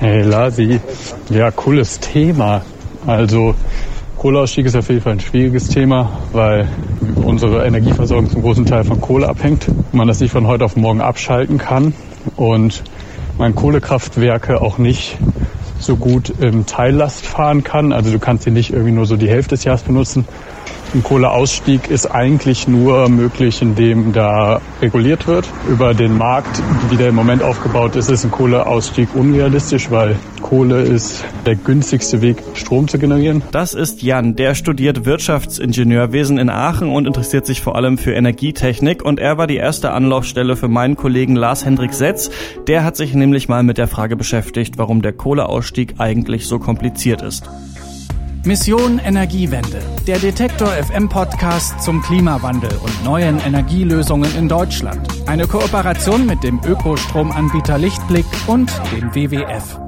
Hey Lasi, ja, cooles Thema. Also Kohleausstieg ist auf jeden Fall ein schwieriges Thema, weil unsere Energieversorgung zum großen Teil von Kohle abhängt. Man das nicht von heute auf morgen abschalten kann und man Kohlekraftwerke auch nicht so gut im Teillast fahren kann. Also du kannst sie nicht irgendwie nur so die Hälfte des Jahres benutzen. Ein Kohleausstieg ist eigentlich nur möglich, indem da reguliert wird. Über den Markt, wie der im Moment aufgebaut ist, ist ein Kohleausstieg unrealistisch, weil Kohle ist der günstigste Weg, Strom zu generieren. Das ist Jan, der studiert Wirtschaftsingenieurwesen in Aachen und interessiert sich vor allem für Energietechnik. Und er war die erste Anlaufstelle für meinen Kollegen Lars Hendrik Setz. Der hat sich nämlich mal mit der Frage beschäftigt, warum der Kohleausstieg eigentlich so kompliziert ist. Mission Energiewende, der Detektor FM Podcast zum Klimawandel und neuen Energielösungen in Deutschland. Eine Kooperation mit dem Ökostromanbieter Lichtblick und dem WWF.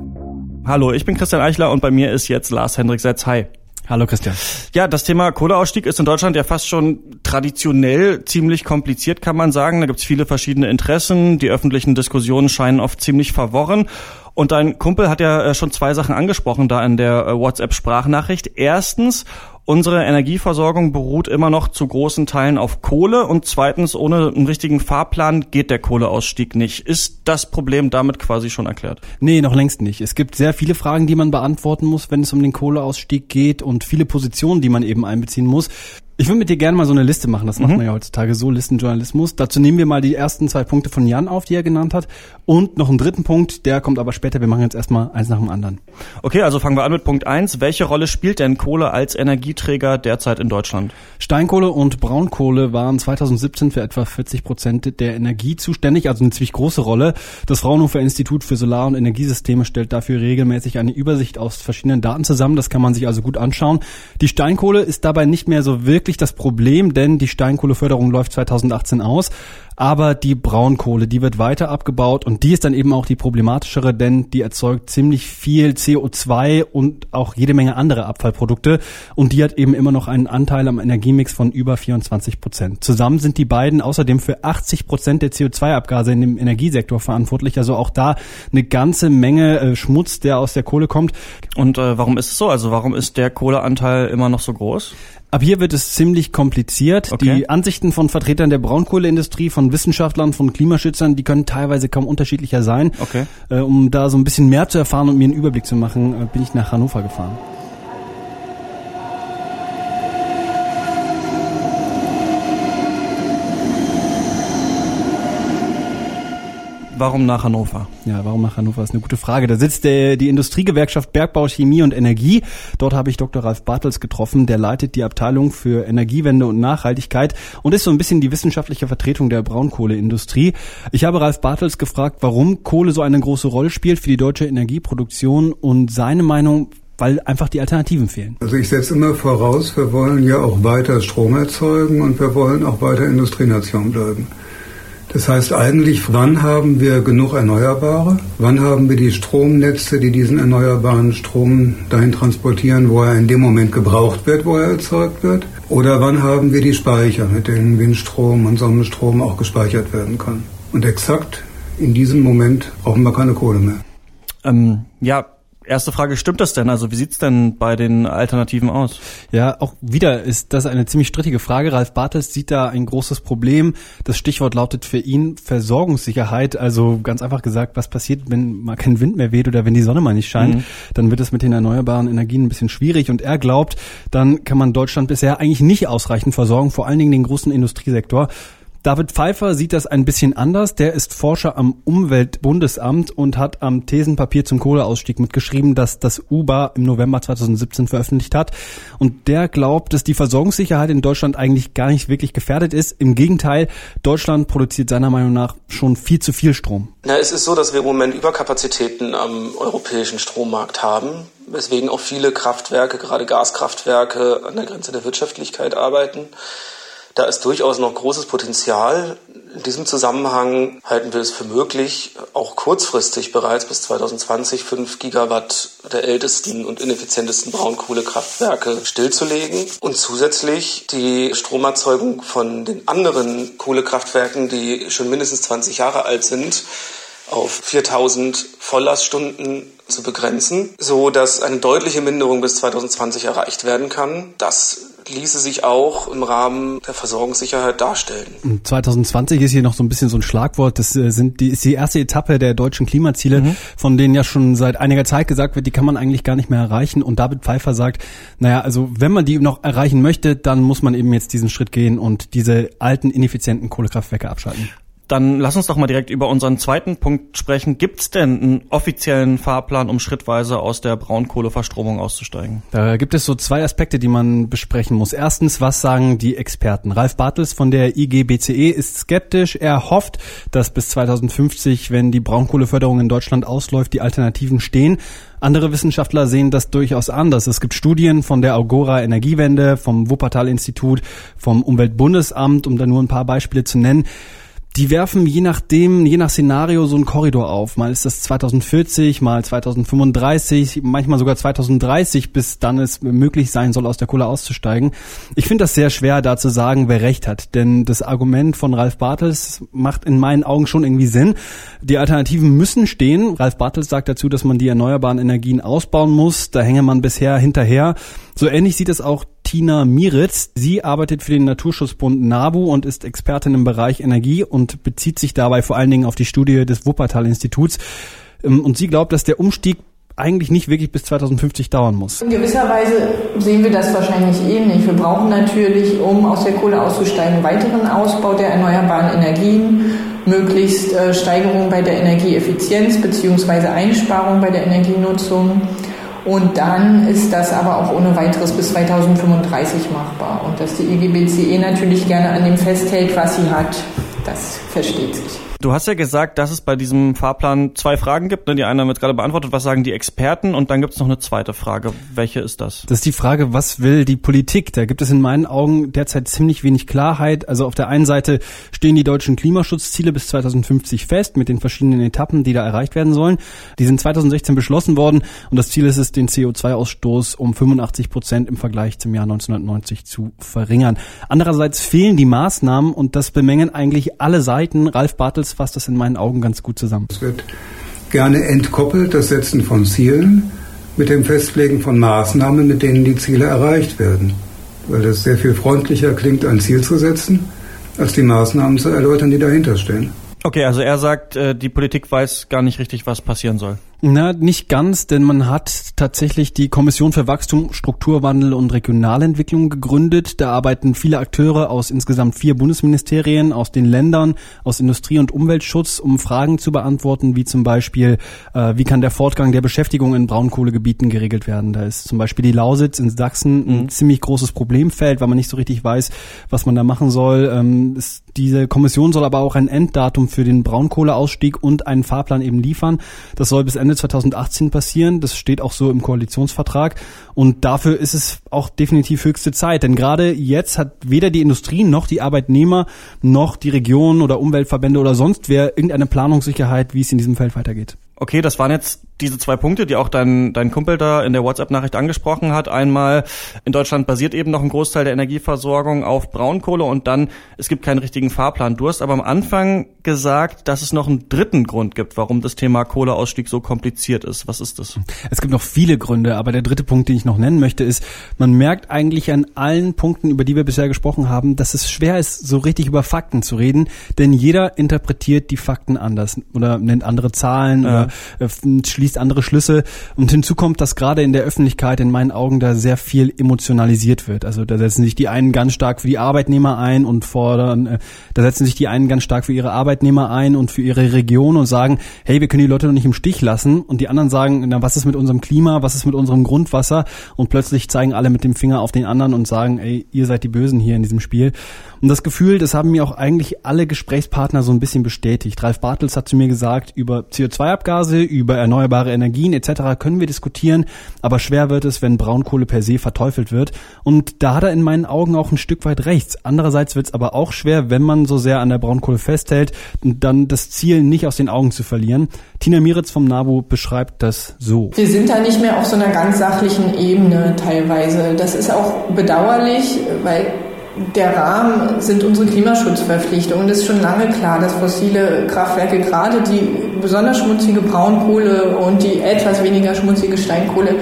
Hallo, ich bin Christian Eichler und bei mir ist jetzt Lars Hendrik Setz. Hi. Hallo Christian. Ja, das Thema Kohleausstieg ist in Deutschland ja fast schon traditionell ziemlich kompliziert, kann man sagen. Da gibt es viele verschiedene Interessen. Die öffentlichen Diskussionen scheinen oft ziemlich verworren. Und dein Kumpel hat ja äh, schon zwei Sachen angesprochen da in der äh, WhatsApp-Sprachnachricht. Erstens, unsere Energieversorgung beruht immer noch zu großen Teilen auf Kohle und zweitens, ohne einen richtigen Fahrplan geht der Kohleausstieg nicht. Ist das Problem damit quasi schon erklärt? Nee, noch längst nicht. Es gibt sehr viele Fragen, die man beantworten muss, wenn es um den Kohleausstieg geht und viele Positionen, die man eben einbeziehen muss. Ich würde mit dir gerne mal so eine Liste machen. Das macht mhm. man ja heutzutage so, Listenjournalismus. Dazu nehmen wir mal die ersten zwei Punkte von Jan auf, die er genannt hat. Und noch einen dritten Punkt, der kommt aber später. Wir machen jetzt erstmal eins nach dem anderen. Okay, also fangen wir an mit Punkt eins. Welche Rolle spielt denn Kohle als Energieträger derzeit in Deutschland? Steinkohle und Braunkohle waren 2017 für etwa 40 Prozent der Energie zuständig, also eine ziemlich große Rolle. Das Fraunhofer Institut für Solar- und Energiesysteme stellt dafür regelmäßig eine Übersicht aus verschiedenen Daten zusammen. Das kann man sich also gut anschauen. Die Steinkohle ist dabei nicht mehr so wirklich wirklich das Problem, denn die Steinkohleförderung läuft 2018 aus. Aber die Braunkohle, die wird weiter abgebaut und die ist dann eben auch die problematischere, denn die erzeugt ziemlich viel CO2 und auch jede Menge andere Abfallprodukte und die hat eben immer noch einen Anteil am Energiemix von über 24 Prozent. Zusammen sind die beiden außerdem für 80 Prozent der CO2-Abgase in dem Energiesektor verantwortlich. Also auch da eine ganze Menge äh, Schmutz, der aus der Kohle kommt. Und äh, warum ist es so? Also warum ist der Kohleanteil immer noch so groß? Ab hier wird es ziemlich kompliziert. Okay. Die Ansichten von Vertretern der Braunkohleindustrie, von Wissenschaftlern, von Klimaschützern, die können teilweise kaum unterschiedlicher sein. Okay. Äh, um da so ein bisschen mehr zu erfahren und mir einen Überblick zu machen, äh, bin ich nach Hannover gefahren. Warum nach Hannover? Ja, warum nach Hannover ist eine gute Frage. Da sitzt der, die Industriegewerkschaft Bergbau, Chemie und Energie. Dort habe ich Dr. Ralf Bartels getroffen. Der leitet die Abteilung für Energiewende und Nachhaltigkeit und ist so ein bisschen die wissenschaftliche Vertretung der Braunkohleindustrie. Ich habe Ralf Bartels gefragt, warum Kohle so eine große Rolle spielt für die deutsche Energieproduktion und seine Meinung, weil einfach die Alternativen fehlen. Also ich setze immer voraus, wir wollen ja auch weiter Strom erzeugen und wir wollen auch weiter Industrienation bleiben. Das heißt eigentlich, wann haben wir genug Erneuerbare? Wann haben wir die Stromnetze, die diesen erneuerbaren Strom dahin transportieren, wo er in dem Moment gebraucht wird, wo er erzeugt wird? Oder wann haben wir die Speicher, mit denen Windstrom und Sonnenstrom auch gespeichert werden kann? Und exakt in diesem Moment brauchen wir keine Kohle mehr. Ähm, ja, Erste Frage, stimmt das denn? Also wie sieht's denn bei den Alternativen aus? Ja, auch wieder ist das eine ziemlich strittige Frage. Ralf Bartels sieht da ein großes Problem. Das Stichwort lautet für ihn Versorgungssicherheit. Also ganz einfach gesagt, was passiert, wenn mal kein Wind mehr weht oder wenn die Sonne mal nicht scheint, mhm. dann wird es mit den erneuerbaren Energien ein bisschen schwierig. Und er glaubt, dann kann man Deutschland bisher eigentlich nicht ausreichend versorgen, vor allen Dingen den großen Industriesektor. David Pfeiffer sieht das ein bisschen anders. Der ist Forscher am Umweltbundesamt und hat am Thesenpapier zum Kohleausstieg mitgeschrieben, das das UBA im November 2017 veröffentlicht hat. Und der glaubt, dass die Versorgungssicherheit in Deutschland eigentlich gar nicht wirklich gefährdet ist. Im Gegenteil, Deutschland produziert seiner Meinung nach schon viel zu viel Strom. Na, es ist so, dass wir im Moment Überkapazitäten am europäischen Strommarkt haben, weswegen auch viele Kraftwerke, gerade Gaskraftwerke, an der Grenze der Wirtschaftlichkeit arbeiten. Da ist durchaus noch großes Potenzial. In diesem Zusammenhang halten wir es für möglich, auch kurzfristig bereits bis 2020 5 Gigawatt der ältesten und ineffizientesten Braunkohlekraftwerke stillzulegen und zusätzlich die Stromerzeugung von den anderen Kohlekraftwerken, die schon mindestens 20 Jahre alt sind, auf 4000 Volllaststunden zu begrenzen, so dass eine deutliche Minderung bis 2020 erreicht werden kann. Das ließe sich auch im Rahmen der Versorgungssicherheit darstellen. 2020 ist hier noch so ein bisschen so ein Schlagwort. Das äh, sind die, ist die erste Etappe der deutschen Klimaziele, mhm. von denen ja schon seit einiger Zeit gesagt wird, die kann man eigentlich gar nicht mehr erreichen. Und David Pfeiffer sagt, naja, also wenn man die noch erreichen möchte, dann muss man eben jetzt diesen Schritt gehen und diese alten, ineffizienten Kohlekraftwerke abschalten. Dann lass uns doch mal direkt über unseren zweiten Punkt sprechen. Gibt es denn einen offiziellen Fahrplan, um schrittweise aus der Braunkohleverstromung auszusteigen? Da gibt es so zwei Aspekte, die man besprechen muss. Erstens, was sagen die Experten? Ralf Bartels von der IGBCE ist skeptisch. Er hofft, dass bis 2050, wenn die Braunkohleförderung in Deutschland ausläuft, die Alternativen stehen. Andere Wissenschaftler sehen das durchaus anders. Es gibt Studien von der Agora Energiewende, vom Wuppertal Institut, vom Umweltbundesamt, um da nur ein paar Beispiele zu nennen die werfen je nachdem, je nach Szenario so einen Korridor auf. Mal ist das 2040, mal 2035, manchmal sogar 2030, bis dann es möglich sein soll, aus der Kohle auszusteigen. Ich finde das sehr schwer, da zu sagen, wer recht hat. Denn das Argument von Ralf Bartels macht in meinen Augen schon irgendwie Sinn. Die Alternativen müssen stehen. Ralf Bartels sagt dazu, dass man die erneuerbaren Energien ausbauen muss. Da hänge man bisher hinterher. So ähnlich sieht es auch Tina Miritz. Sie arbeitet für den Naturschutzbund NABU und ist Expertin im Bereich Energie und bezieht sich dabei vor allen Dingen auf die Studie des Wuppertal-Instituts. Ähm, und sie glaubt, dass der Umstieg eigentlich nicht wirklich bis 2050 dauern muss. In gewisser Weise sehen wir das wahrscheinlich ähnlich. Wir brauchen natürlich, um aus der Kohle auszusteigen, weiteren Ausbau der erneuerbaren Energien, möglichst äh, Steigerung bei der Energieeffizienz bzw. Einsparung bei der Energienutzung. Und dann ist das aber auch ohne weiteres bis 2035 machbar. Und dass die EGBCE natürlich gerne an dem festhält, was sie hat, das versteht sich. Du hast ja gesagt, dass es bei diesem Fahrplan zwei Fragen gibt. Ne? Die eine haben wir jetzt gerade beantwortet. Was sagen die Experten? Und dann gibt es noch eine zweite Frage. Welche ist das? Das ist die Frage, was will die Politik? Da gibt es in meinen Augen derzeit ziemlich wenig Klarheit. Also auf der einen Seite stehen die deutschen Klimaschutzziele bis 2050 fest mit den verschiedenen Etappen, die da erreicht werden sollen. Die sind 2016 beschlossen worden und das Ziel ist es, den CO2-Ausstoß um 85 Prozent im Vergleich zum Jahr 1990 zu verringern. Andererseits fehlen die Maßnahmen und das bemängeln eigentlich alle Seiten. Ralf Bartels das fasst das in meinen Augen ganz gut zusammen. Es wird gerne entkoppelt, das Setzen von Zielen, mit dem Festlegen von Maßnahmen, mit denen die Ziele erreicht werden. Weil es sehr viel freundlicher klingt, ein Ziel zu setzen, als die Maßnahmen zu erläutern, die dahinter stehen. Okay, also er sagt, äh, die Politik weiß gar nicht richtig, was passieren soll. Na, nicht ganz, denn man hat tatsächlich die Kommission für Wachstum, Strukturwandel und Regionalentwicklung gegründet. Da arbeiten viele Akteure aus insgesamt vier Bundesministerien, aus den Ländern, aus Industrie- und Umweltschutz, um Fragen zu beantworten, wie zum Beispiel, äh, wie kann der Fortgang der Beschäftigung in Braunkohlegebieten geregelt werden. Da ist zum Beispiel die Lausitz in Sachsen ein mhm. ziemlich großes Problemfeld, weil man nicht so richtig weiß, was man da machen soll. Ähm, ist, diese Kommission soll aber auch ein Enddatum für den Braunkohleausstieg und einen Fahrplan eben liefern. Das soll bis Ende Ende 2018 passieren. Das steht auch so im Koalitionsvertrag. Und dafür ist es auch definitiv höchste Zeit. Denn gerade jetzt hat weder die Industrie noch die Arbeitnehmer noch die Regionen oder Umweltverbände oder sonst wer irgendeine Planungssicherheit, wie es in diesem Feld weitergeht. Okay, das waren jetzt diese zwei Punkte, die auch dein, dein Kumpel da in der WhatsApp-Nachricht angesprochen hat. Einmal, in Deutschland basiert eben noch ein Großteil der Energieversorgung auf Braunkohle und dann, es gibt keinen richtigen Fahrplan. Du hast aber am Anfang gesagt, dass es noch einen dritten Grund gibt, warum das Thema Kohleausstieg so kompliziert ist. Was ist das? Es gibt noch viele Gründe, aber der dritte Punkt, den ich noch nennen möchte, ist, man merkt eigentlich an allen Punkten, über die wir bisher gesprochen haben, dass es schwer ist, so richtig über Fakten zu reden, denn jeder interpretiert die Fakten anders oder nennt andere Zahlen ja. oder äh, schließt andere Schlüsse. Und hinzu kommt, dass gerade in der Öffentlichkeit in meinen Augen da sehr viel emotionalisiert wird. Also da setzen sich die einen ganz stark für die Arbeitnehmer ein und fordern, äh, da setzen sich die einen ganz stark für ihre Arbeitnehmer ein und für ihre Region und sagen, hey, wir können die Leute doch nicht im Stich lassen. Und die anderen sagen, na, was ist mit unserem Klima, was ist mit unserem Grundwasser? Und plötzlich zeigen alle mit dem Finger auf den anderen und sagen, ey, ihr seid die Bösen hier in diesem Spiel. Und das Gefühl, das haben mir auch eigentlich alle Gesprächspartner so ein bisschen bestätigt. Ralf Bartels hat zu mir gesagt, über CO2-Abgase, über erneuerbare Energien etc. können wir diskutieren, aber schwer wird es, wenn Braunkohle per se verteufelt wird. Und da hat er in meinen Augen auch ein Stück weit rechts. Andererseits wird es aber auch schwer, wenn man so sehr an der Braunkohle festhält, dann das Ziel nicht aus den Augen zu verlieren. Tina Miritz vom NABU beschreibt das so. Wir sind da nicht mehr auf so einer ganz sachlichen Ebene teilweise. Das ist auch bedauerlich, weil der Rahmen sind unsere Klimaschutzverpflichtungen. Es ist schon lange klar, dass fossile Kraftwerke, gerade die besonders schmutzige Braunkohle und die etwas weniger schmutzige Steinkohle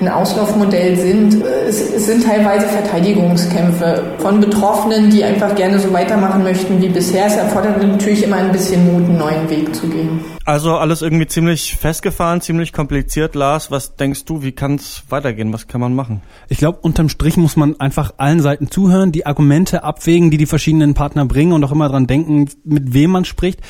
ein Auslaufmodell sind. Es, es sind teilweise Verteidigungskämpfe von Betroffenen, die einfach gerne so weitermachen möchten wie bisher. Es erfordert natürlich immer ein bisschen Mut, einen neuen Weg zu gehen. Also alles irgendwie ziemlich festgefahren, ziemlich kompliziert. Lars, was denkst du, wie kann es weitergehen? Was kann man machen? Ich glaube, unterm Strich muss man einfach allen Seiten zuhören, die Argumente abwägen, die die verschiedenen Partner bringen und auch immer dran denken, mit wem man spricht.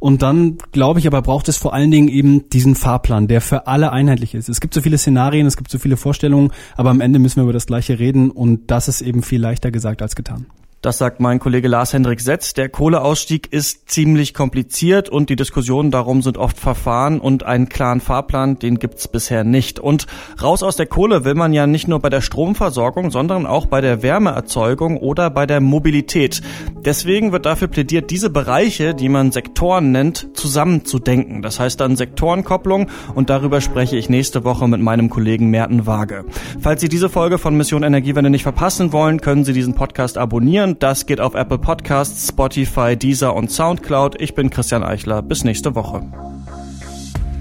Und dann, glaube ich, aber braucht es vor allen Dingen eben diesen Fahrplan, der für alle einheitlich ist. Es gibt so viele Szenarien, es gibt so viele Vorstellungen, aber am Ende müssen wir über das Gleiche reden und das ist eben viel leichter gesagt als getan. Das sagt mein Kollege Lars-Hendrik Setz. Der Kohleausstieg ist ziemlich kompliziert und die Diskussionen darum sind oft verfahren und einen klaren Fahrplan, den gibt's bisher nicht. Und raus aus der Kohle will man ja nicht nur bei der Stromversorgung, sondern auch bei der Wärmeerzeugung oder bei der Mobilität. Deswegen wird dafür plädiert, diese Bereiche, die man Sektoren nennt, zusammenzudenken. Das heißt dann Sektorenkopplung und darüber spreche ich nächste Woche mit meinem Kollegen Merten Waage. Falls Sie diese Folge von Mission Energiewende nicht verpassen wollen, können Sie diesen Podcast abonnieren abonnieren. Das geht auf Apple Podcasts, Spotify, Deezer und Soundcloud. Ich bin Christian Eichler. Bis nächste Woche.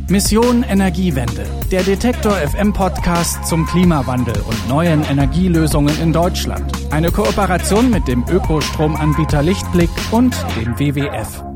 Mission Energiewende. Der Detektor FM Podcast zum Klimawandel und neuen Energielösungen in Deutschland. Eine Kooperation mit dem Ökostromanbieter Lichtblick und dem WWF.